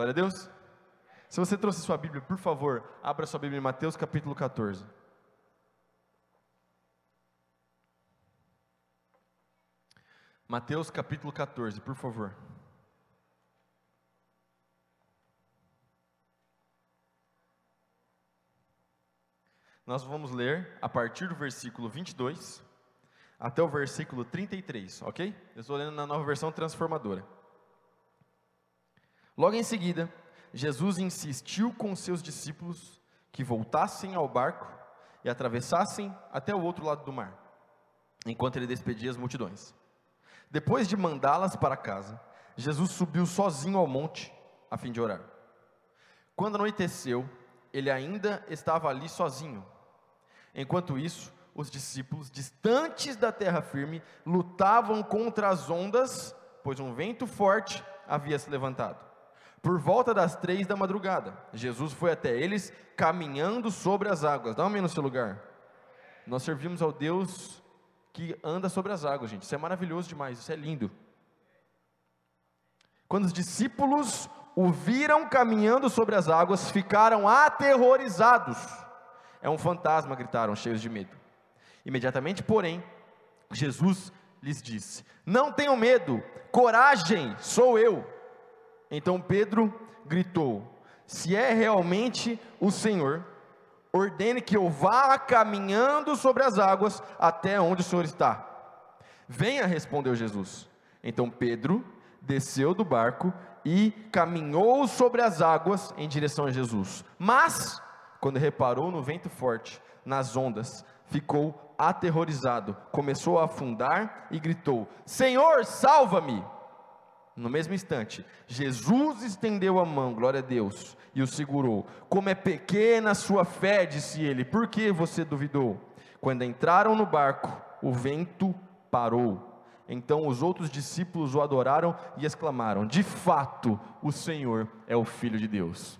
Glória a Deus. Se você trouxe sua Bíblia, por favor, abra sua Bíblia em Mateus capítulo 14. Mateus capítulo 14, por favor. Nós vamos ler a partir do versículo 22 até o versículo 33, ok? Eu estou lendo na nova versão transformadora. Logo em seguida, Jesus insistiu com seus discípulos que voltassem ao barco e atravessassem até o outro lado do mar, enquanto ele despedia as multidões. Depois de mandá-las para casa, Jesus subiu sozinho ao monte a fim de orar. Quando anoiteceu, ele ainda estava ali sozinho. Enquanto isso, os discípulos, distantes da terra firme, lutavam contra as ondas, pois um vento forte havia se levantado. Por volta das três da madrugada, Jesus foi até eles caminhando sobre as águas. Dá um no seu lugar. Nós servimos ao Deus que anda sobre as águas, gente. Isso é maravilhoso demais, isso é lindo. Quando os discípulos o viram caminhando sobre as águas, ficaram aterrorizados. É um fantasma, gritaram, cheios de medo. Imediatamente, porém, Jesus lhes disse: Não tenham medo, coragem, sou eu. Então Pedro gritou: Se é realmente o Senhor, ordene que eu vá caminhando sobre as águas até onde o Senhor está. Venha, respondeu Jesus. Então Pedro desceu do barco e caminhou sobre as águas em direção a Jesus. Mas, quando reparou no vento forte, nas ondas, ficou aterrorizado, começou a afundar e gritou: Senhor, salva-me! No mesmo instante, Jesus estendeu a mão, glória a Deus, e o segurou. Como é pequena a sua fé, disse ele, por que você duvidou? Quando entraram no barco, o vento parou. Então os outros discípulos o adoraram e exclamaram: De fato, o Senhor é o Filho de Deus.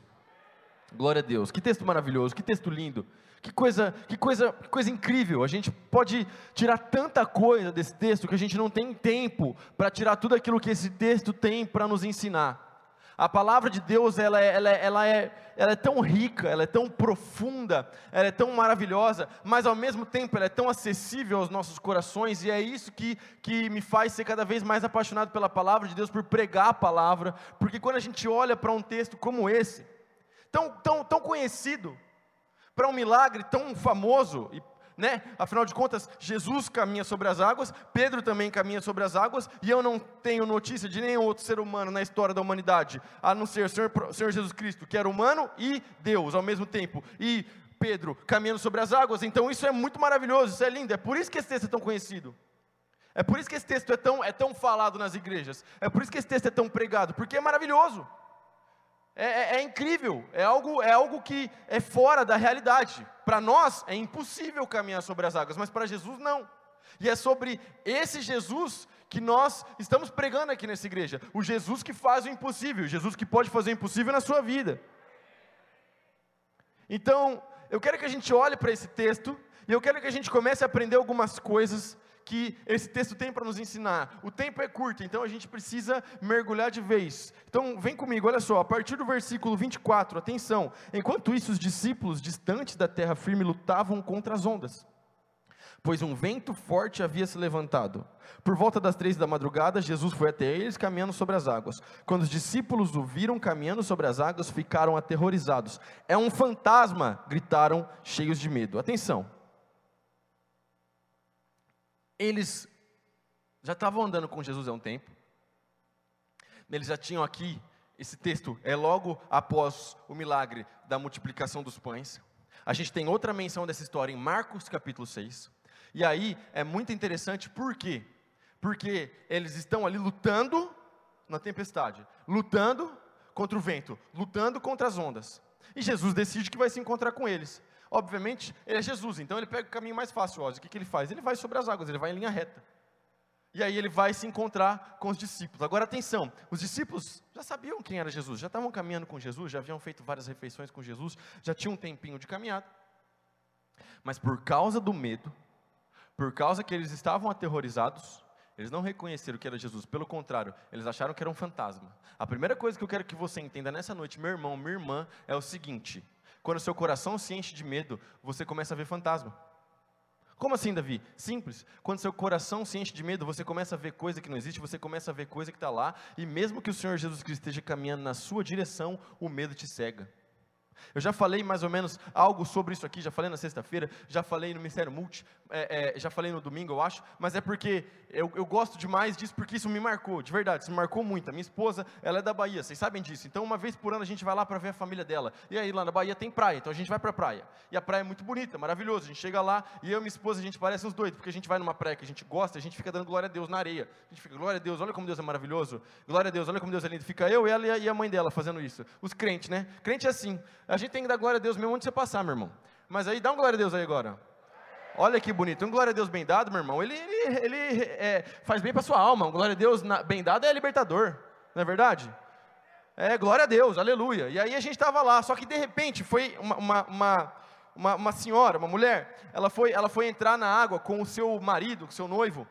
Glória a Deus. Que texto maravilhoso, que texto lindo. Que coisa, que coisa, que coisa incrível. A gente pode tirar tanta coisa desse texto que a gente não tem tempo para tirar tudo aquilo que esse texto tem para nos ensinar. A palavra de Deus, ela é, ela, é, ela, é, ela é tão rica, ela é tão profunda, ela é tão maravilhosa, mas ao mesmo tempo ela é tão acessível aos nossos corações, e é isso que, que me faz ser cada vez mais apaixonado pela palavra de Deus, por pregar a palavra, porque quando a gente olha para um texto como esse, tão, tão, tão conhecido, para um milagre tão famoso, né? Afinal de contas, Jesus caminha sobre as águas, Pedro também caminha sobre as águas, e eu não tenho notícia de nenhum outro ser humano na história da humanidade, a não ser o Senhor, Senhor Jesus Cristo, que era humano e Deus ao mesmo tempo. E Pedro caminhando sobre as águas, então isso é muito maravilhoso, isso é lindo, é por isso que esse texto é tão conhecido. É por isso que esse texto é tão, é tão falado nas igrejas. É por isso que esse texto é tão pregado, porque é maravilhoso. É, é, é, incrível, é algo, é algo que é fora da realidade. Para nós é impossível caminhar sobre as águas, mas para Jesus não. E é sobre esse Jesus que nós estamos pregando aqui nessa igreja. O Jesus que faz o impossível, o Jesus que pode fazer o impossível na sua vida. Então, eu quero que a gente olhe para esse texto e eu quero que a gente comece a aprender algumas coisas que esse texto tem para nos ensinar. O tempo é curto, então a gente precisa mergulhar de vez. Então, vem comigo, olha só, a partir do versículo 24, atenção. Enquanto isso, os discípulos distantes da terra firme lutavam contra as ondas, pois um vento forte havia se levantado. Por volta das três da madrugada, Jesus foi até eles caminhando sobre as águas. Quando os discípulos o viram caminhando sobre as águas, ficaram aterrorizados. É um fantasma! gritaram, cheios de medo. Atenção eles já estavam andando com Jesus há um tempo, eles já tinham aqui, esse texto é logo após o milagre da multiplicação dos pães. A gente tem outra menção dessa história em Marcos capítulo 6. E aí é muito interessante, por quê? Porque eles estão ali lutando na tempestade, lutando contra o vento, lutando contra as ondas. E Jesus decide que vai se encontrar com eles. Obviamente, ele é Jesus, então ele pega o caminho mais fácil. O que, que ele faz? Ele vai sobre as águas, ele vai em linha reta. E aí ele vai se encontrar com os discípulos. Agora atenção, os discípulos já sabiam quem era Jesus, já estavam caminhando com Jesus, já haviam feito várias refeições com Jesus, já tinham um tempinho de caminhada. Mas por causa do medo, por causa que eles estavam aterrorizados, Eles não reconheceram que era Jesus, pelo contrário, eles acharam que era um fantasma. A primeira coisa que eu quero que você entenda nessa noite, meu irmão, minha irmã, é o seguinte: quando seu coração se enche de medo, você começa a ver fantasma. Como assim, Davi? Simples. Quando seu coração se enche de medo, você começa a ver coisa que não existe, você começa a ver coisa que está lá, e mesmo que o Senhor Jesus Cristo esteja caminhando na sua direção, o medo te cega. Eu já falei mais ou menos algo sobre isso aqui, já falei na sexta-feira, já falei no Ministério Multi, é, é, já falei no domingo, eu acho, mas é porque eu, eu, gosto demais disso, porque isso me marcou, de verdade, isso me marcou muito. A minha esposa, ela é da Bahia, vocês sabem disso. Então, uma vez por ano a gente vai lá para ver a família dela. E aí, lá na Bahia tem praia, então a gente vai para a praia. E a praia é muito bonita, maravilhosa. A gente chega lá e eu e minha esposa, a gente parece uns doidos, porque a gente vai numa praia que a gente gosta, a gente fica dando glória a Deus na areia. A gente fica, glória a Deus, olha como Deus é maravilhoso. Glória a Deus, olha como Deus é lindo. Fica eu, ela e a mãe dela fazendo isso. Os crentes, né? Crente é assim. A gente tem que dar glória a Deus mesmo onde você passar, meu irmão. Mas aí, dá um glória a Deus aí agora. Olha que bonito. Um glória a Deus bem dado, meu irmão. Ele, ele, ele é, faz bem para sua alma. Um glória a Deus na, bem dado é libertador. Não é verdade? É, glória a Deus, aleluia. E aí a gente estava lá, só que de repente foi uma, uma, uma, uma, uma senhora, uma mulher, ela foi, ela foi entrar na água com o seu marido, com o seu noivo,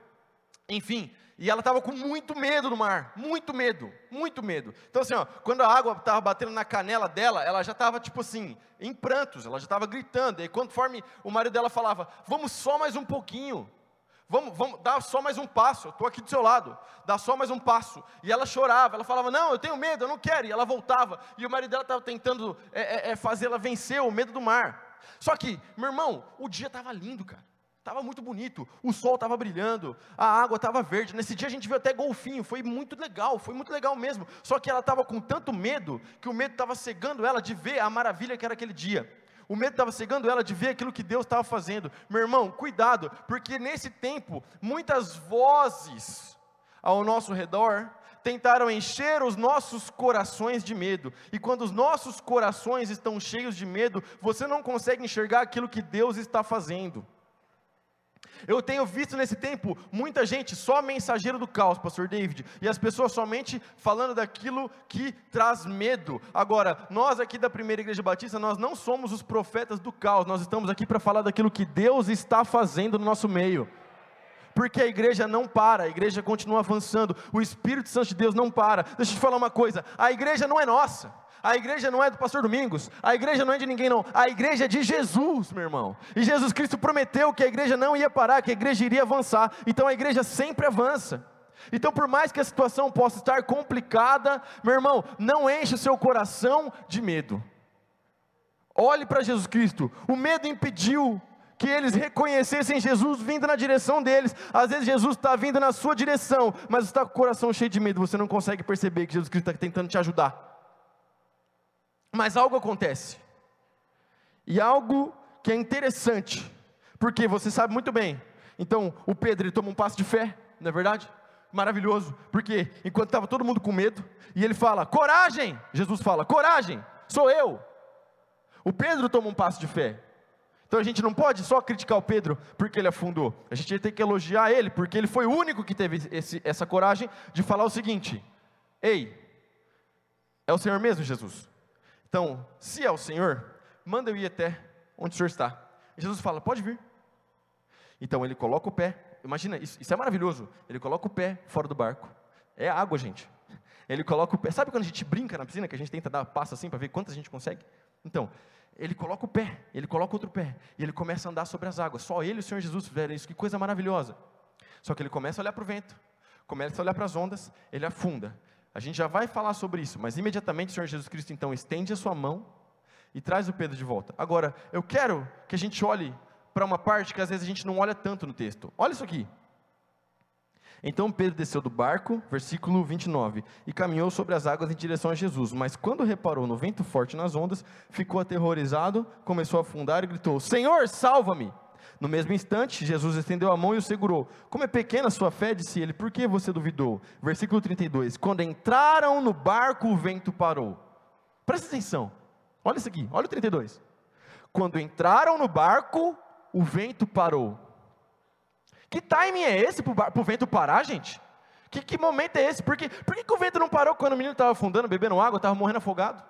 enfim, e ela estava com muito medo do mar, muito medo, muito medo. Então assim, ó, quando a água estava batendo na canela dela, ela já estava tipo assim, em prantos, ela já estava gritando. E conforme o marido dela falava, vamos só mais um pouquinho, vamos, vamos, dá só mais um passo, eu estou aqui do seu lado, dá só mais um passo. E ela chorava, ela falava, não, eu tenho medo, eu não quero. E ela voltava, e o marido dela estava tentando é, é, é fazer ela vencer o medo do mar. Só que, meu irmão, o dia estava lindo, cara. Estava muito bonito, o sol estava brilhando, a água estava verde. Nesse dia a gente viu até golfinho, foi muito legal, foi muito legal mesmo. Só que ela estava com tanto medo que o medo estava cegando ela de ver a maravilha que era aquele dia. O medo estava cegando ela de ver aquilo que Deus estava fazendo. Meu irmão, cuidado, porque nesse tempo muitas vozes ao nosso redor tentaram encher os nossos corações de medo. E quando os nossos corações estão cheios de medo, você não consegue enxergar aquilo que Deus está fazendo. Eu tenho visto nesse tempo muita gente só mensageiro do caos, pastor David, e as pessoas somente falando daquilo que traz medo. Agora, nós aqui da Primeira Igreja Batista, nós não somos os profetas do caos, nós estamos aqui para falar daquilo que Deus está fazendo no nosso meio. Porque a igreja não para, a igreja continua avançando, o Espírito Santo de Deus não para. Deixa eu te falar uma coisa: a igreja não é nossa. A igreja não é do pastor Domingos, a igreja não é de ninguém não, a igreja é de Jesus, meu irmão. E Jesus Cristo prometeu que a igreja não ia parar, que a igreja iria avançar. Então a igreja sempre avança. Então, por mais que a situação possa estar complicada, meu irmão, não enche o seu coração de medo. Olhe para Jesus Cristo. O medo impediu que eles reconhecessem Jesus vindo na direção deles. Às vezes Jesus está vindo na sua direção, mas está com o coração cheio de medo. Você não consegue perceber que Jesus Cristo está tentando te ajudar. Mas algo acontece. E algo que é interessante, porque você sabe muito bem. Então, o Pedro ele toma um passo de fé, não é verdade? Maravilhoso, porque enquanto estava todo mundo com medo, e ele fala: "Coragem!" Jesus fala: "Coragem! Sou eu." O Pedro toma um passo de fé. Então a gente não pode só criticar o Pedro porque ele afundou. A gente tem que elogiar ele porque ele foi o único que teve esse, essa coragem de falar o seguinte: Ei, é o Senhor mesmo, Jesus? Então, se é o Senhor, manda eu ir até onde o Senhor está. E Jesus fala: pode vir. Então ele coloca o pé. Imagina, isso, isso é maravilhoso. Ele coloca o pé fora do barco. É água, gente. Ele coloca o pé. Sabe quando a gente brinca na piscina, que a gente tenta dar passo assim para ver quantas a gente consegue? Então, ele coloca o pé, ele coloca outro pé, e ele começa a andar sobre as águas. Só ele e o Senhor Jesus fizeram isso, que coisa maravilhosa. Só que ele começa a olhar para o vento, começa a olhar para as ondas, ele afunda. A gente já vai falar sobre isso, mas imediatamente o Senhor Jesus Cristo então estende a sua mão e traz o Pedro de volta. Agora, eu quero que a gente olhe para uma parte que às vezes a gente não olha tanto no texto. Olha isso aqui. Então Pedro desceu do barco, versículo 29, e caminhou sobre as águas em direção a Jesus. Mas quando reparou no vento forte nas ondas, ficou aterrorizado, começou a afundar e gritou: Senhor, salva-me! No mesmo instante, Jesus estendeu a mão e o segurou. Como é pequena a sua fé, disse ele, por que você duvidou? Versículo 32. Quando entraram no barco, o vento parou. Presta atenção. Olha isso aqui, olha o 32. Quando entraram no barco, o vento parou. Que timing é esse para o vento parar, gente? Que, que, momento é esse? Por, que, por que, que o vento não parou quando o menino estava afundando, bebendo água, estava morrendo afogado?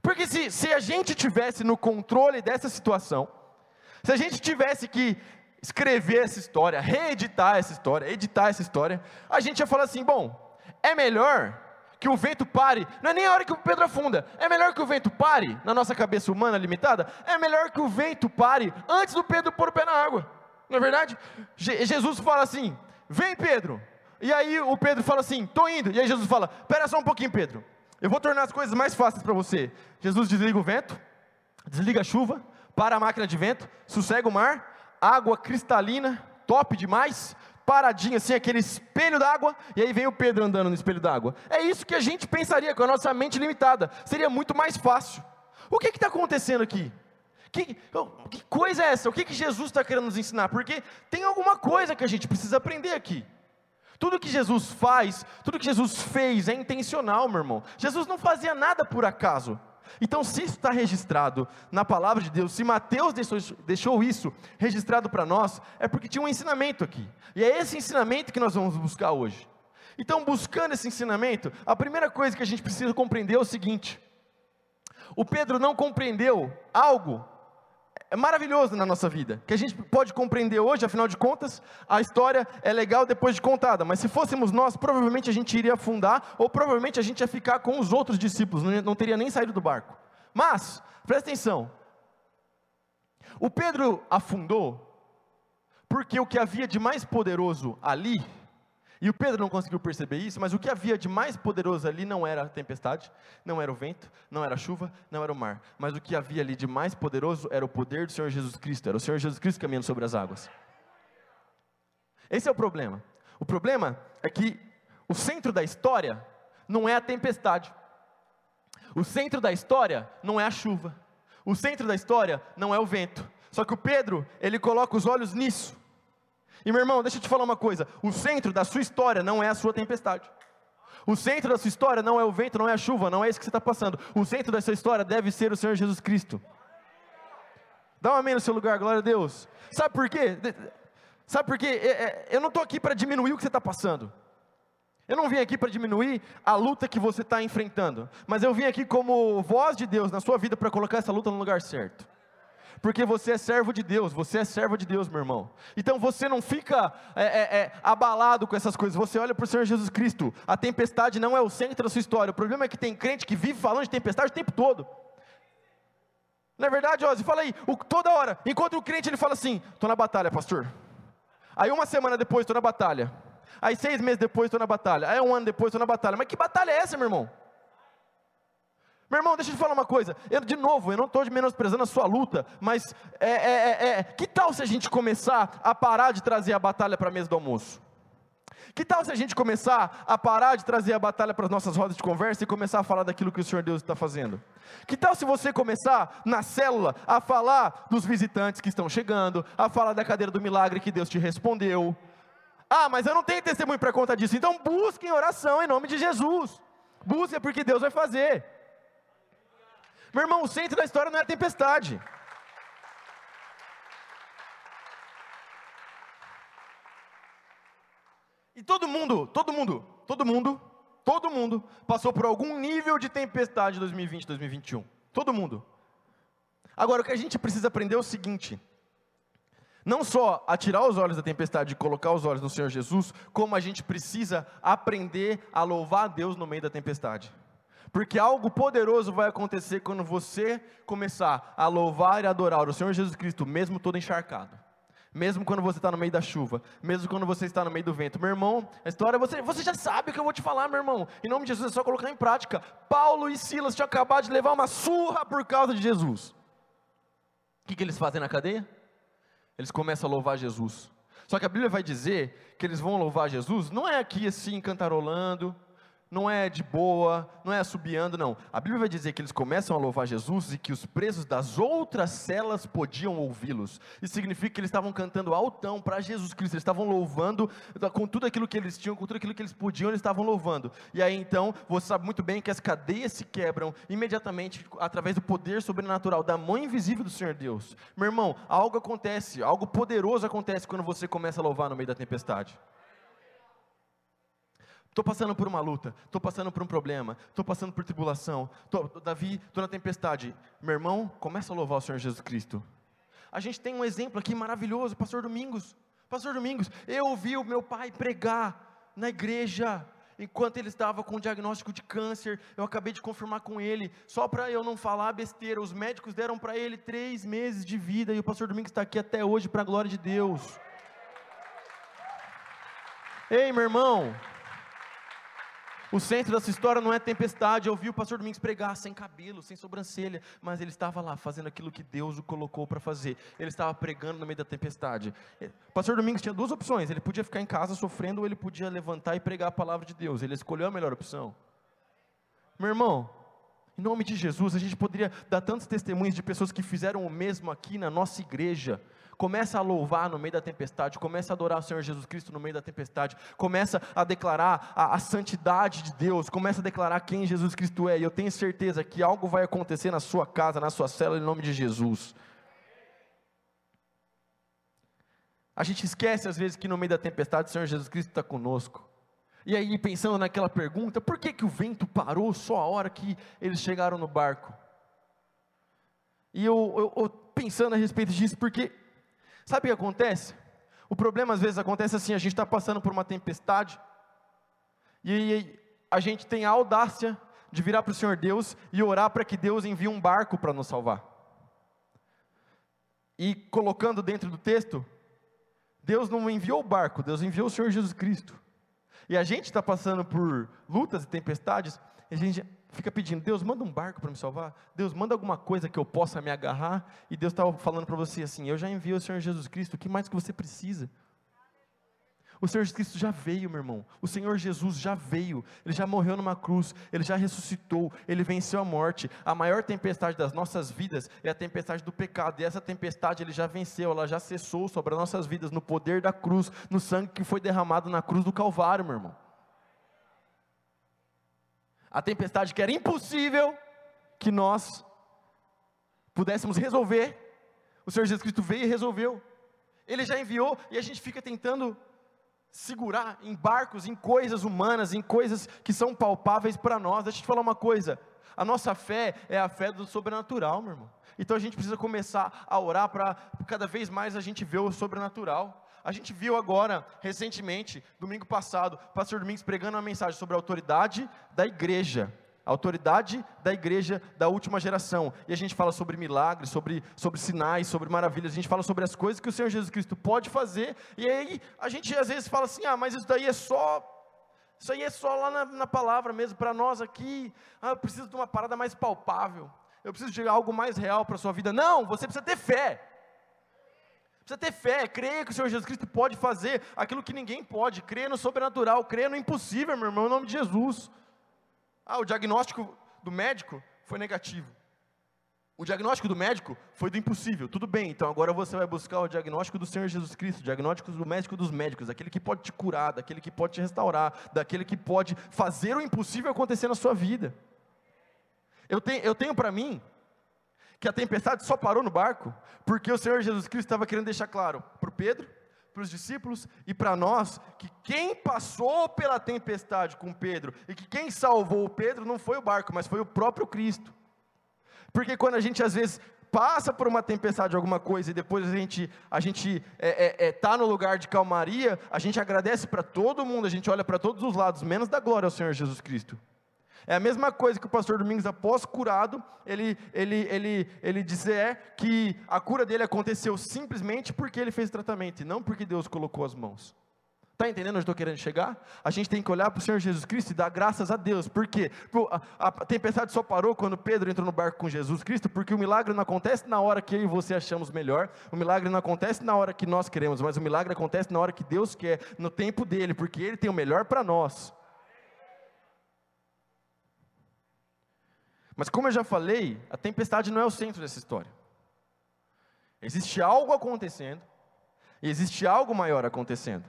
Porque se, se a gente tivesse no controle dessa situação, se a gente tivesse que escrever essa história, reeditar essa história, editar essa história, a gente ia falar assim: bom, é melhor que o vento pare, não é nem a hora que o Pedro afunda, é melhor que o vento pare, na nossa cabeça humana limitada, é melhor que o vento pare antes do Pedro pôr o pé na água, não é verdade? Je Jesus fala assim: vem Pedro, e aí o Pedro fala assim: estou indo, e aí Jesus fala: espera só um pouquinho, Pedro, eu vou tornar as coisas mais fáceis para você. Jesus desliga o vento, desliga a chuva, para a máquina de vento, sossega o mar, água cristalina, top demais, paradinho assim, aquele espelho d'água, e aí vem o Pedro andando no espelho d'água. É isso que a gente pensaria com a nossa mente limitada, seria muito mais fácil. O que está acontecendo aqui? Que, que, coisa é essa? O que, que Jesus está querendo nos ensinar? Porque tem alguma coisa que a gente precisa aprender aqui. Tudo que Jesus faz, tudo que Jesus fez é intencional, meu irmão. Jesus não fazia nada por acaso. Então, se isso está registrado na palavra de Deus, se Mateus deixou, deixou isso registrado para nós, é porque tinha um ensinamento aqui. E é esse ensinamento que nós vamos buscar hoje. Então, buscando esse ensinamento, a primeira coisa que a gente precisa compreender é o seguinte: o Pedro não compreendeu algo é maravilhoso na nossa vida, que a gente pode compreender hoje, afinal de contas, a história é legal depois de contada, mas se fôssemos nós, provavelmente a gente iria afundar, ou provavelmente a gente ia ficar com os outros discípulos, não teria nem saído do barco. Mas, presta atenção, o Pedro afundou, porque o que havia de mais poderoso ali e o Pedro não conseguiu perceber isso, mas o que havia de mais poderoso ali não era a tempestade, não era o vento, não era a chuva, não era o mar, mas o que havia ali de mais poderoso era o poder do Senhor Jesus Cristo, era o Senhor Jesus Cristo caminhando sobre as águas. Esse é o problema. O problema é que o centro da história não é a tempestade, o centro da história não é a chuva, o centro da história não é o vento. Só que o Pedro, ele coloca os olhos nisso. E meu irmão, deixa eu te falar uma coisa: o centro da sua história não é a sua tempestade. O centro da sua história não é o vento, não é a chuva, não é isso que você está passando. O centro da sua história deve ser o Senhor Jesus Cristo. Dá um amém no seu lugar, glória a Deus. Sabe por quê? Sabe por quê? É, é, eu não estou aqui para diminuir o que você está passando. Eu não vim aqui para diminuir a luta que você está enfrentando. Mas eu vim aqui como voz de Deus na sua vida para colocar essa luta no lugar certo porque você é servo de Deus, você é servo de Deus, meu irmão. Então você não fica é, é, é, abalado com essas coisas, você olha para o Senhor Jesus Cristo. A tempestade não é o centro da sua história. O problema é que tem crente que vive falando de tempestade o tempo todo. Não é verdade, Ozzy? Fala aí, o, toda hora, enquanto o crente ele fala assim: estou na batalha, pastor. Aí uma semana depois estou na batalha. Aí seis meses depois estou na batalha. Aí um ano depois estou na batalha. Mas que batalha é essa, meu irmão? Meu irmão, deixa eu te falar uma coisa. Eu, de novo, eu não estou menosprezando a sua luta, mas é, é, é, é, que tal se a gente começar a parar de trazer a batalha para a mesa do almoço? Que tal se a gente começar a parar de trazer a batalha para as nossas rodas de conversa e começar a falar daquilo que o Senhor Deus está fazendo? Que tal se você começar na célula a falar dos visitantes que estão chegando, a falar da cadeira do milagre que Deus te respondeu? Ah, mas eu não tenho testemunho para contar disso. Então busque em oração em nome de Jesus. Busque porque Deus vai fazer. Meu irmão, o centro da história não é a tempestade. E todo mundo, todo mundo, todo mundo, todo mundo passou por algum nível de tempestade em 2020, 2021. Todo mundo. Agora, o que a gente precisa aprender é o seguinte: não só a tirar os olhos da tempestade e colocar os olhos no Senhor Jesus, como a gente precisa aprender a louvar a Deus no meio da tempestade. Porque algo poderoso vai acontecer quando você começar a louvar e adorar o Senhor Jesus Cristo, mesmo todo encharcado. Mesmo quando você está no meio da chuva, mesmo quando você está no meio do vento. Meu irmão, a história, você, você já sabe o que eu vou te falar, meu irmão. Em nome de Jesus é só colocar em prática. Paulo e Silas tinham acabado de levar uma surra por causa de Jesus. O que, que eles fazem na cadeia? Eles começam a louvar Jesus. Só que a Bíblia vai dizer que eles vão louvar Jesus, não é aqui assim, cantarolando, não é de boa, não é assobiando, não. A Bíblia vai dizer que eles começam a louvar Jesus e que os presos das outras celas podiam ouvi-los. Isso significa que eles estavam cantando altão para Jesus Cristo, eles estavam louvando com tudo aquilo que eles tinham, com tudo aquilo que eles podiam, eles estavam louvando. E aí então, você sabe muito bem que as cadeias se quebram imediatamente através do poder sobrenatural da mão invisível do Senhor Deus. Meu irmão, algo acontece, algo poderoso acontece quando você começa a louvar no meio da tempestade. Estou passando por uma luta, estou passando por um problema, estou passando por tribulação. Tô, Davi, estou na tempestade. Meu irmão, começa a louvar o Senhor Jesus Cristo. a gente tem um exemplo aqui maravilhoso, Pastor Domingos. Pastor Domingos, eu ouvi o meu pai pregar na igreja enquanto ele estava com o diagnóstico de câncer, eu acabei de confirmar com ele, só para eu não falar besteira, os médicos deram para ele três meses de vida, e o pastor Domingos está aqui até hoje, para a glória de Deus. Ei, meu irmão, o centro dessa história não é tempestade. Eu ouvi o pastor Domingos pregar sem cabelo, sem sobrancelha, mas ele estava lá fazendo aquilo que Deus o colocou para fazer. Ele estava pregando no meio da tempestade. O pastor Domingos tinha duas opções: ele podia ficar em casa sofrendo, ou ele podia levantar e pregar a palavra de Deus. Ele escolheu a melhor opção. Meu irmão, em nome de Jesus, a gente poderia dar tantos testemunhos de pessoas que fizeram o mesmo aqui na nossa igreja começa a louvar no meio da tempestade, começa a adorar o Senhor Jesus Cristo no meio da tempestade, começa a declarar a, a, santidade de Deus, começa a declarar quem Jesus Cristo é, e eu tenho certeza que algo vai acontecer na sua casa, na sua célula, em nome de Jesus. A gente esquece às vezes que no meio da tempestade o Senhor Jesus Cristo está conosco. E aí, pensando naquela pergunta, por que, que o vento parou só a hora que eles chegaram no barco? E eu, eu, eu pensando a respeito disso, porque Sabe o que acontece? O problema às vezes acontece assim: a gente está passando por uma tempestade, e a gente tem a audácia de virar para o Senhor Deus e orar para que Deus envie um barco para nos salvar. E colocando dentro do texto, Deus não enviou o barco, Deus enviou o Senhor Jesus Cristo. E a gente está passando por lutas e tempestades, e a gente fica pedindo, Deus, manda um barco para me salvar, Deus, manda alguma coisa que eu possa me agarrar, e Deus estava falando para você assim, eu já enviei o Senhor Jesus Cristo, o que mais que você precisa? O Senhor Jesus Cristo já veio, meu irmão. O Senhor Jesus já veio. Ele já morreu numa cruz. Ele já ressuscitou. Ele venceu a morte. A maior tempestade das nossas vidas é a tempestade do pecado. E essa tempestade ele já venceu. Ela já cessou sobre as nossas vidas no poder da cruz, no sangue que foi derramado na cruz do Calvário, meu irmão a tempestade que era impossível que nós pudéssemos resolver, o Senhor Jesus Cristo veio e resolveu. Ele já enviou e a gente fica tentando segurar em barcos, em coisas humanas, em coisas que são palpáveis para nós. Deixa eu te falar uma coisa: a nossa fé é a fé do sobrenatural, meu irmão. Então a gente precisa começar a orar para cada vez mais a gente ver o sobrenatural. A gente viu agora, recentemente, domingo passado, pastor Domingos pregando uma mensagem sobre a autoridade da igreja. A autoridade da igreja da última geração. E a gente fala sobre milagres, sobre, sobre sinais, sobre maravilhas. A gente fala sobre as coisas que o Senhor Jesus Cristo pode fazer. E aí a gente às vezes fala assim: ah, mas isso daí é só isso aí é só lá na, na palavra mesmo, para nós aqui. Ah, eu preciso de uma parada mais palpável. Eu preciso de algo mais real para a sua vida. Não, você precisa ter fé. Precisa ter fé, crer que o Senhor Jesus Cristo pode fazer aquilo que ninguém pode, crer no sobrenatural, crer no impossível, meu irmão, em nome de Jesus. Ah, o diagnóstico do médico foi negativo. O diagnóstico do médico foi do impossível. Tudo bem, então agora você vai buscar o diagnóstico do Senhor Jesus Cristo, o diagnóstico do médico dos médicos, daquele que pode te curar, daquele que pode te restaurar, daquele que pode fazer o impossível acontecer na sua vida. Eu tenho, eu tenho para mim que a tempestade só parou no barco porque o Senhor Jesus Cristo estava querendo deixar claro para o Pedro, para os discípulos e para nós que quem passou pela tempestade com Pedro e que quem salvou o Pedro não foi o barco, mas foi o próprio Cristo. Porque quando a gente às vezes passa por uma tempestade, alguma coisa, e depois a gente a gente é, é, é tá no lugar de calmaria, a gente agradece para todo mundo, a gente olha para todos os lados, menos da glória ao Senhor Jesus Cristo. É a mesma coisa que o pastor Domingos, após curado, ele, ele, ele, ele dizer que a cura dele aconteceu simplesmente porque ele fez tratamento, e não porque Deus colocou as mãos. Está entendendo onde estou querendo chegar? A gente tem que olhar para o Senhor Jesus Cristo e dar graças a Deus. Por quê? A, a, tempestade só parou quando Pedro entrou no barco com Jesus Cristo, porque o milagre não acontece na hora que eu e você achamos melhor, o milagre não acontece na hora que nós queremos, mas o milagre acontece na hora que Deus quer, no tempo dele, porque Ele tem o melhor para nós. Mas como eu já falei, a tempestade não é o centro dessa história. Existe algo acontecendo, e existe algo maior acontecendo.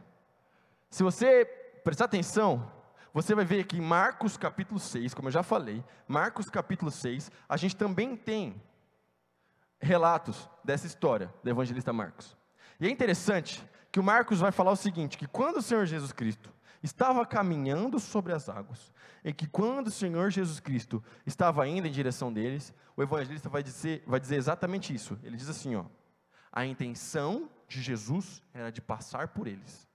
Se você prestar atenção, você vai ver que em Marcos capítulo 6, como eu já falei, Marcos capítulo 6, a gente também tem relatos dessa história do evangelista Marcos. E é interessante que o Marcos vai falar o seguinte: que quando o Senhor Jesus Cristo estava caminhando sobre as águas, e que quando o Senhor Jesus Cristo estava indo em direção deles, o evangelista vai dizer, vai dizer exatamente isso. Ele diz assim: ó, A intenção de Jesus era de passar por eles.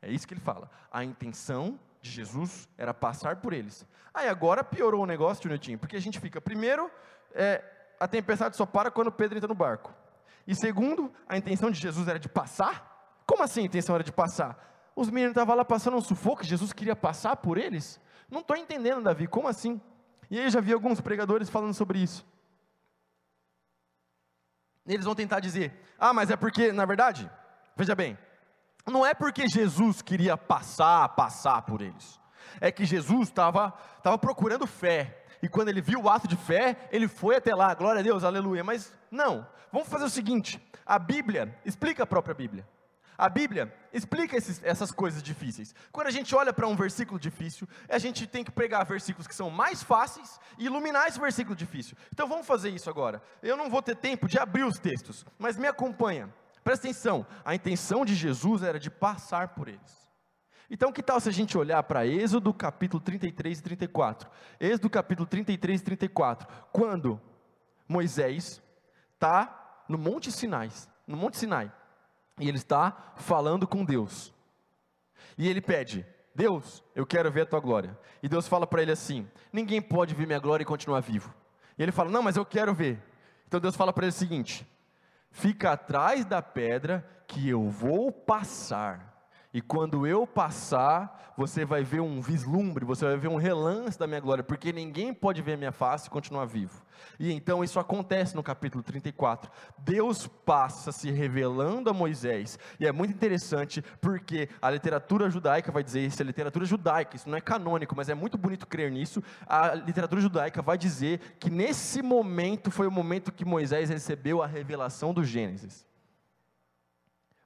É isso que ele fala. A intenção de Jesus era passar por eles. Aí agora piorou o negócio, Tio porque a gente fica, primeiro, é, a tempestade só para quando Pedro entra no barco. E segundo, a intenção de Jesus era de passar? Como assim a intenção era de passar? Os meninos estavam lá passando um sufoco, Jesus queria passar por eles? Não estou entendendo, Davi, como assim? E aí já vi alguns pregadores falando sobre isso. Eles vão tentar dizer: ah, mas é porque, na verdade, veja bem, não é porque Jesus queria passar, passar por eles. É que Jesus estava tava procurando fé. E quando ele viu o ato de fé, ele foi até lá, glória a Deus, aleluia. Mas não, vamos fazer o seguinte: a Bíblia explica a própria Bíblia. A Bíblia explica esses, essas coisas difíceis. Quando a gente olha para um versículo difícil, a gente tem que pegar versículos que são mais fáceis e iluminar esse versículo difícil. Então vamos fazer isso agora. Eu não vou ter tempo de abrir os textos, mas me acompanha. Presta atenção, a intenção de Jesus era de passar por eles. Então, que tal se a gente olhar para Êxodo capítulo 33 e 34? Êxodo capítulo 33 e 34, quando Moisés está no Monte Sinai, no Monte Sinai, e ele está falando com Deus. E ele pede: Deus, eu quero ver a tua glória. E Deus fala para ele assim: Ninguém pode ver minha glória e continuar vivo. E ele fala: Não, mas eu quero ver. Então Deus fala para ele o seguinte: Fica atrás da pedra que eu vou passar. E quando eu passar, você vai ver um vislumbre, você vai ver um relance da minha glória, porque ninguém pode ver minha face e continuar vivo. E então isso acontece no capítulo 34. Deus passa se revelando a Moisés. E é muito interessante porque a literatura judaica vai dizer isso, a literatura judaica, isso não é canônico, mas é muito bonito crer nisso. A literatura judaica vai dizer que nesse momento foi o momento que Moisés recebeu a revelação do Gênesis.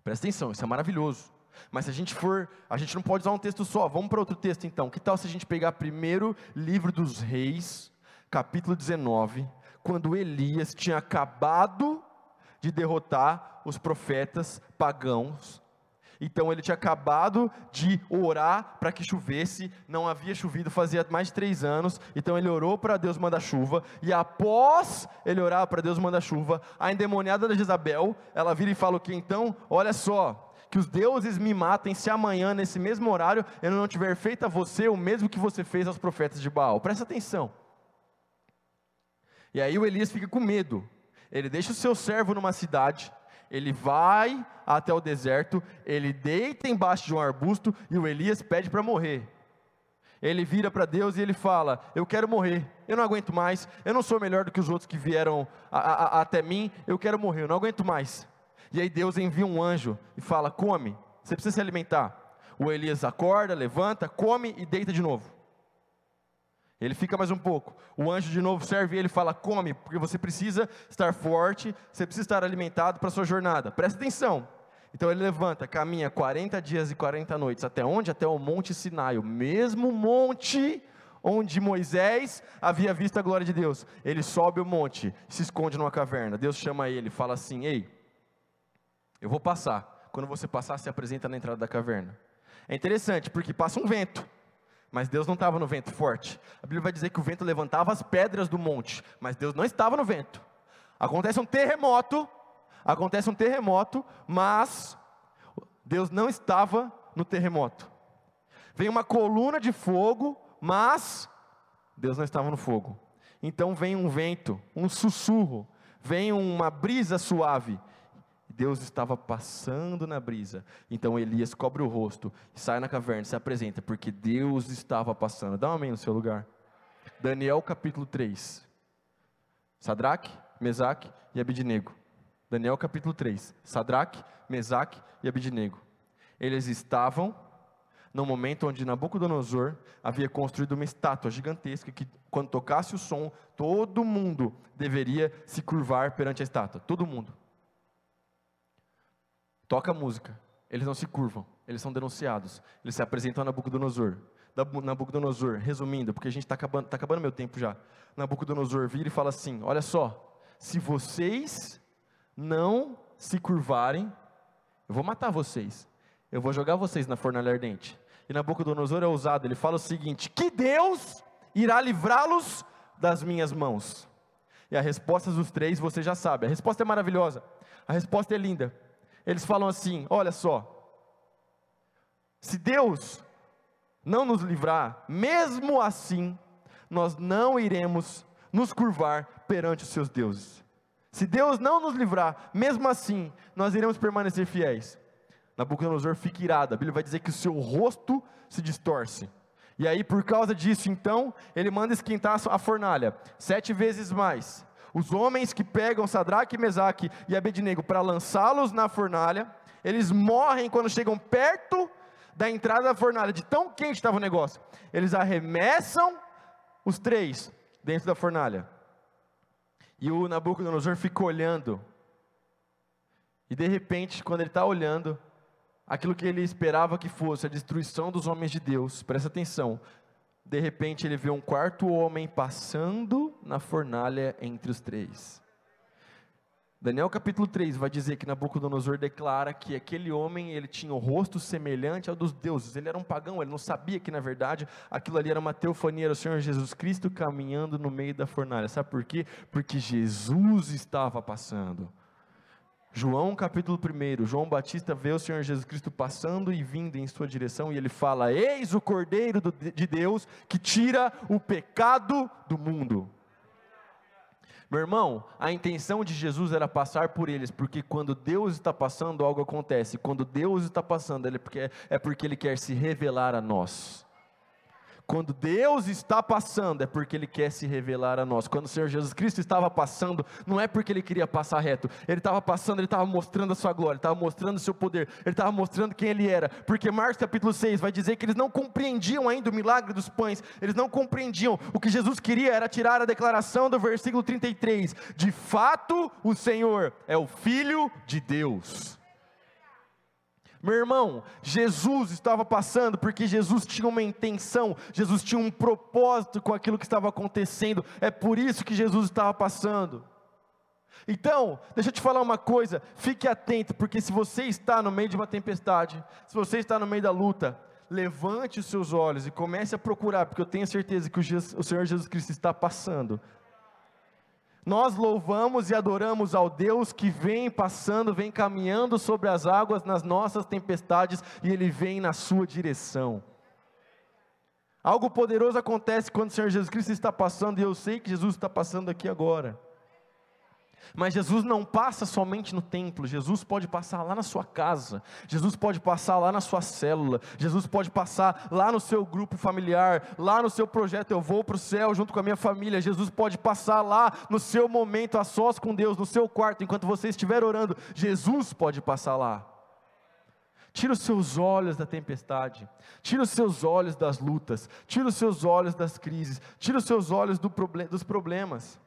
Presta atenção, isso é maravilhoso. Mas se a gente for, a gente não pode usar um texto só. Vamos para outro texto então. Que tal se a gente pegar primeiro livro dos Reis, capítulo 19, quando Elias tinha acabado de derrotar os profetas pagãos. Então ele tinha acabado de orar para que chovesse, não havia chovido fazia mais de três anos, então ele orou para Deus mandar chuva, e após ele orar para Deus mandar chuva, a endemoniada da Jezabel, ela vira e fala o que então? Olha só, que os deuses me matem se amanhã, nesse mesmo horário, eu não tiver feito a você o mesmo que você fez aos profetas de Baal. Presta atenção. E aí o Elias fica com medo. Ele deixa o seu servo numa cidade, ele vai até o deserto, ele deita embaixo de um arbusto e o Elias pede para morrer. Ele vira para Deus e ele fala: Eu quero morrer, eu não aguento mais, eu não sou melhor do que os outros que vieram a, a, a, até mim, eu quero morrer, eu não aguento mais. E aí Deus envia um anjo e fala: come, você precisa se alimentar. O Elias acorda, levanta, come e deita de novo. Ele fica mais um pouco. O anjo de novo serve ele e fala: come, porque você precisa estar forte, você precisa estar alimentado para a sua jornada. Presta atenção. Então ele levanta, caminha 40 dias e 40 noites. Até onde? Até o Monte Sinai, o mesmo monte onde Moisés havia visto a glória de Deus. Ele sobe o monte, se esconde numa caverna. Deus chama ele, fala assim: Ei, eu vou passar. Quando você passar, se apresenta na entrada da caverna. É interessante, porque passa um vento. Mas Deus não estava no vento forte. A Bíblia vai dizer que o vento levantava as pedras do monte, mas Deus não estava no vento. Acontece um terremoto, acontece um terremoto, mas Deus não estava no terremoto. Vem uma coluna de fogo, mas Deus não estava no fogo. Então vem um vento, um sussurro, vem uma brisa suave, Deus estava passando na brisa. Então Elias cobre o rosto, sai na caverna, se apresenta, porque Deus estava passando. Dá um amém no seu lugar. Daniel capítulo 3. Sadraque, Mesaque e Abidnego. Daniel capítulo 3. Sadraque, Mesaque e Abidnego. Eles estavam no momento onde Nabucodonosor havia construído uma estátua gigantesca que, quando tocasse o som, todo mundo deveria se curvar perante a estátua. Todo mundo toca música, eles não se curvam, eles são denunciados, eles se apresentam a Nabucodonosor. Nabucodonosor, resumindo, porque a gente está acabando, tá acabando meu tempo já. Nabucodonosor vira e fala assim: Olha só, se vocês não se curvarem, eu vou matar vocês, eu vou jogar vocês na fornalha ardente. E Nabucodonosor é ousado, ele fala o seguinte: Que Deus irá livrá-los das minhas mãos. E a resposta dos três você já sabe. A resposta é maravilhosa. A resposta é linda. Eles falam assim: olha só. Se Deus não nos livrar, mesmo assim, nós não iremos nos curvar perante os seus deuses. Se Deus não nos livrar, mesmo assim, nós iremos permanecer fiéis. Nabucodonosor fica irado, a Bíblia vai dizer que o seu rosto se distorce. E aí, por causa disso, então, ele manda esquentar a fornalha, sete vezes mais. Os homens que pegam Sadraque, Mesaque e Abednego para lançá-los na fornalha, eles morrem quando chegam perto da entrada da fornalha, de tão quente estava o negócio. Eles arremessam os três dentro da fornalha. E o Nabucodonosor fica olhando. E de repente, quando ele está olhando, aquilo que ele esperava que fosse a destruição dos homens de Deus, presta atenção. De repente, ele vê um quarto homem passando na fornalha entre os três. Daniel capítulo 3 vai dizer que Nabucodonosor declara que aquele homem, ele tinha o rosto semelhante ao dos deuses, ele era um pagão, ele não sabia que na verdade aquilo ali era uma teofania, era o Senhor Jesus Cristo caminhando no meio da fornalha, sabe por quê? Porque Jesus estava passando. João capítulo 1, João Batista vê o Senhor Jesus Cristo passando e vindo em sua direção, e ele fala: Eis o Cordeiro de Deus que tira o pecado do mundo. Meu irmão, a intenção de Jesus era passar por eles, porque quando Deus está passando, algo acontece. Quando Deus está passando, é porque, é porque Ele quer se revelar a nós. Quando Deus está passando, é porque Ele quer se revelar a nós. Quando o Senhor Jesus Cristo estava passando, não é porque Ele queria passar reto. Ele estava passando, Ele estava mostrando a sua glória, estava mostrando o seu poder, Ele estava mostrando quem Ele era. Porque Marcos capítulo 6 vai dizer que eles não compreendiam ainda o milagre dos pães, eles não compreendiam. O que Jesus queria era tirar a declaração do versículo 33. De fato, o Senhor é o Filho de Deus. Meu irmão, Jesus estava passando porque Jesus tinha uma intenção, Jesus tinha um propósito com aquilo que estava acontecendo, é por isso que Jesus estava passando. Então, deixa eu te falar uma coisa, fique atento, porque se você está no meio de uma tempestade, se você está no meio da luta, levante os seus olhos e comece a procurar, porque eu tenho certeza que o, Senhor Jesus Cristo está passando. Nós louvamos e adoramos ao Deus que vem passando, vem caminhando sobre as águas nas nossas tempestades e Ele vem na sua direção. Algo poderoso acontece quando o Senhor Jesus Cristo está passando, e eu sei que Jesus está passando aqui agora. Mas Jesus não passa somente no templo, Jesus pode passar lá na sua casa, Jesus pode passar lá na sua célula, Jesus pode passar lá no seu grupo familiar, lá no seu projeto Eu Vou para o Céu junto com a minha família, Jesus pode passar lá no seu momento a sós com Deus, no seu quarto, enquanto você estiver orando, Jesus pode passar lá. Tira os seus olhos da tempestade, tira os seus olhos das lutas, tira os seus olhos das crises, tira os seus olhos do dos problemas.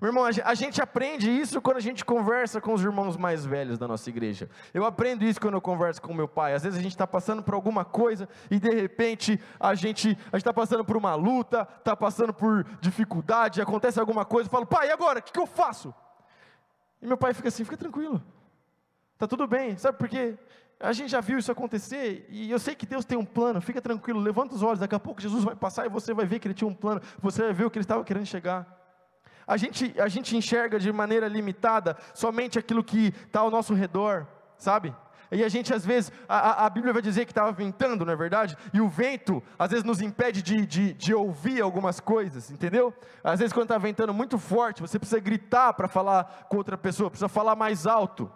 Meu irmão, a gente aprende isso quando a gente conversa com os irmãos mais velhos da nossa igreja. Eu aprendo isso quando eu converso com meu pai. Às vezes a gente está passando por alguma coisa e de repente a gente está passando por uma luta, está passando por dificuldade, acontece alguma coisa, eu falo, pai, e agora? O que, que eu faço? E meu pai fica assim, fica tranquilo, está tudo bem, sabe por quê? A gente já viu isso acontecer e eu sei que Deus tem um plano, fica tranquilo, levanta os olhos, daqui a pouco Jesus vai passar e você vai ver que ele tinha um plano, você vai ver o que ele estava querendo chegar. A gente, a gente enxerga de maneira limitada somente aquilo que está ao nosso redor, sabe? E a gente, às vezes, a, a Bíblia vai dizer que estava ventando, não é verdade? E o vento, às vezes, nos impede de, de, de ouvir algumas coisas, entendeu? Às vezes, quando está ventando muito forte, você precisa gritar para falar com outra pessoa, precisa falar mais alto.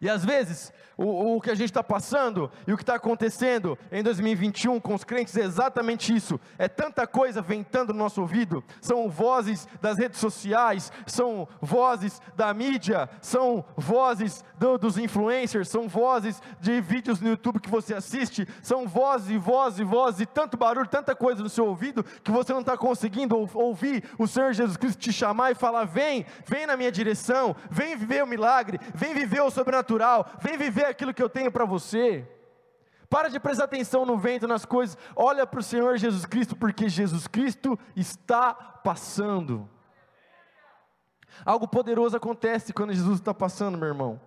E às vezes, o, o que a gente está passando e o que está acontecendo em 2021 com os crentes é exatamente isso. É tanta coisa ventando no nosso ouvido. São vozes das redes sociais, são vozes da mídia, são vozes do, dos influencers, são vozes de vídeos no YouTube que você assiste, são vozes e vozes e vozes, e tanto barulho, tanta coisa no seu ouvido que você não está conseguindo ouvir o Senhor Jesus Cristo te chamar e falar: vem, vem na minha direção, vem viver o milagre, vem viver o sobrenatural sobrenatural, vem viver aquilo que eu tenho para você. Para de prestar atenção no vento, nas coisas, olha para o Senhor Jesus Cristo, porque Jesus Cristo está passando. Algo poderoso acontece quando Jesus está passando, meu irmão.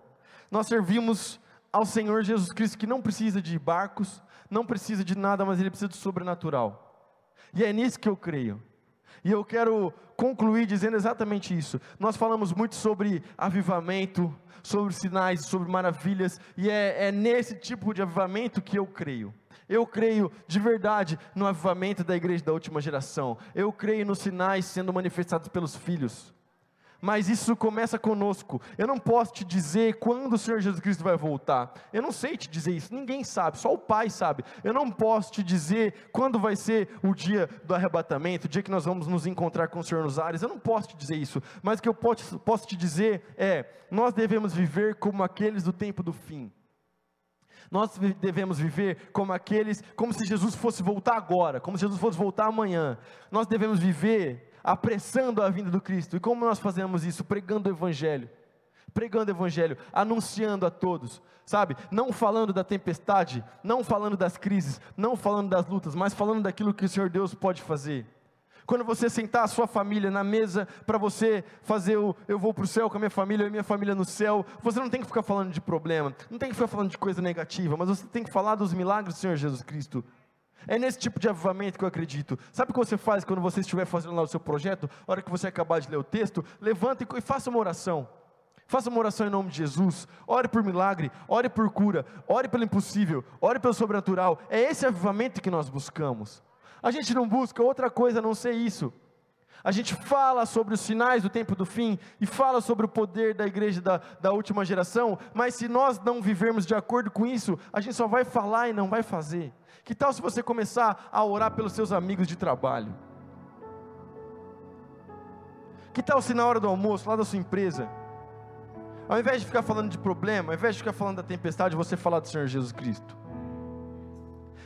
Nós servimos ao Senhor Jesus Cristo que não precisa de barcos, não precisa de nada, mas ele precisa do sobrenatural. E é nisso que eu creio. E eu quero concluir dizendo exatamente isso. Nós falamos muito sobre avivamento, sobre sinais, sobre maravilhas, e é, é nesse tipo de avivamento que eu creio. Eu creio de verdade no avivamento da igreja da última geração. Eu creio nos sinais sendo manifestados pelos filhos mas isso começa conosco. Eu não posso te dizer quando o Senhor Jesus Cristo vai voltar. Eu não sei te dizer isso, ninguém sabe, só o Pai sabe. Eu não posso te dizer quando vai ser o dia do arrebatamento, o dia que nós vamos nos encontrar com o Senhor nos ares. Eu não posso te dizer isso, mas o que eu posso, posso te dizer é: nós devemos viver como aqueles do tempo do fim. Nós devemos viver como aqueles, como se Jesus fosse voltar agora, como se Jesus fosse voltar amanhã. Nós devemos viver apressando a vinda do Cristo. E como nós fazemos isso? Pregando o Evangelho. Pregando o Evangelho, anunciando a todos, sabe? Não falando da tempestade, não falando das crises, não falando das lutas, mas falando daquilo que o Senhor Deus pode fazer. Quando você sentar a sua família na mesa para você fazer o eu vou para o céu com a minha família, e minha família no céu, você não tem que ficar falando de problema, não tem que ficar falando de coisa negativa, mas você tem que falar dos milagres do Senhor Jesus Cristo. É nesse tipo de avivamento que eu acredito. Sabe o que você faz quando você estiver fazendo lá o seu projeto? Na hora que você acabar de ler o texto, levanta e faça uma oração. Faça uma oração em nome de Jesus. Ore por milagre, ore por cura, ore pelo impossível, ore pelo sobrenatural. É esse avivamento que nós buscamos. A gente não busca outra coisa a não ser isso. A gente fala sobre os sinais do tempo do fim e fala sobre o poder da igreja da, da última geração, mas se nós não vivermos de acordo com isso, a gente só vai falar e não vai fazer. Que tal se você começar a orar pelos seus amigos de trabalho? Que tal se na hora do almoço, lá da sua empresa, ao invés de ficar falando de problema, ao invés de ficar falando da tempestade, você falar do Senhor Jesus Cristo?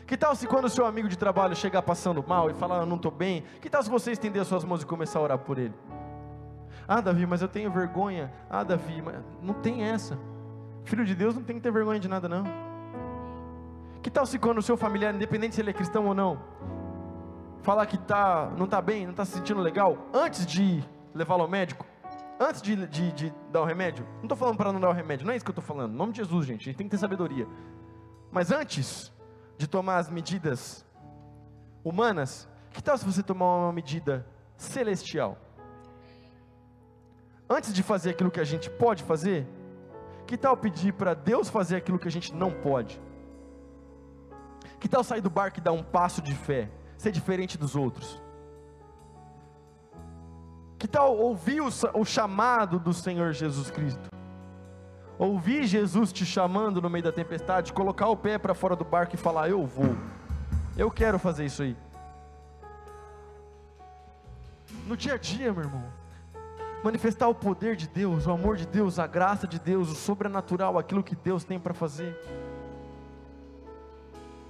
Que tal se quando o seu amigo de trabalho chegar passando mal e falar, eu não estou bem, que tal se você estender as suas mãos e começar a orar por ele? Ah, Davi, mas eu tenho vergonha. Ah, Davi, mas não tem essa. Filho de Deus não tem que ter vergonha de nada, não. Que tal se quando o seu familiar, independente se ele é cristão ou não, falar que tá, não está bem, não está se sentindo legal, antes de levá-lo ao médico, antes de, de, de dar o remédio, não estou falando para não dar o remédio, não é isso que eu estou falando, em nome de Jesus, gente, a gente tem que ter sabedoria. Mas antes de tomar as medidas humanas, que tal se você tomar uma medida celestial? Antes de fazer aquilo que a gente pode fazer, que tal pedir para Deus fazer aquilo que a gente não pode? Que tal sair do barco e dar um passo de fé? Ser diferente dos outros? Que tal ouvir o, o chamado do Senhor Jesus Cristo? Ouvir Jesus te chamando no meio da tempestade, colocar o pé para fora do barco e falar: Eu vou, eu quero fazer isso aí. No dia a dia, meu irmão, manifestar o poder de Deus, o amor de Deus, a graça de Deus, o sobrenatural, aquilo que Deus tem para fazer.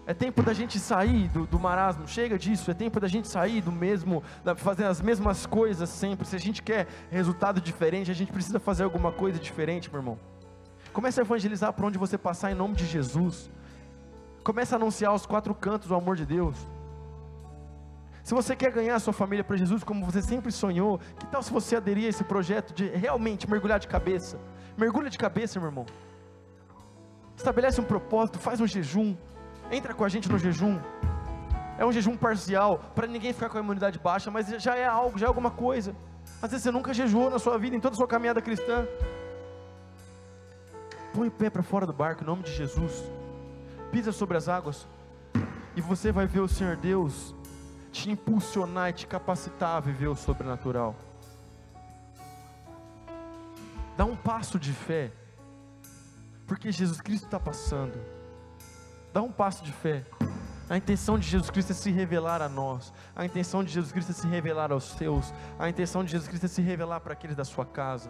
É tempo da gente sair do, do, marasmo, chega disso. É tempo da gente sair do mesmo, da, fazer as mesmas coisas sempre. Se a gente quer resultado diferente, a gente precisa fazer alguma coisa diferente, meu irmão. Comece a evangelizar por onde você passar em nome de Jesus. Comece a anunciar aos quatro cantos o amor de Deus. Se você quer ganhar a sua família para Jesus como você sempre sonhou, que tal se você aderir a esse projeto de realmente mergulhar de cabeça? Mergulha de cabeça, meu irmão. Estabelece um propósito, faz um jejum Entra com a gente no jejum. É um jejum parcial, para ninguém ficar com a imunidade baixa, mas já é algo, já é alguma coisa. Às vezes você nunca jejuou na sua vida, em toda a sua caminhada cristã. Põe o pé para fora do barco, em nome de Jesus. Pisa sobre as águas. E você vai ver o Senhor Deus te impulsionar e te capacitar a viver o sobrenatural. Dá um passo de fé, porque Jesus Cristo está passando. Dá um passo de fé. A intenção de Jesus Cristo é se revelar a nós. A intenção de Jesus Cristo é se revelar aos seus. A intenção de Jesus Cristo é se revelar para aqueles da sua casa.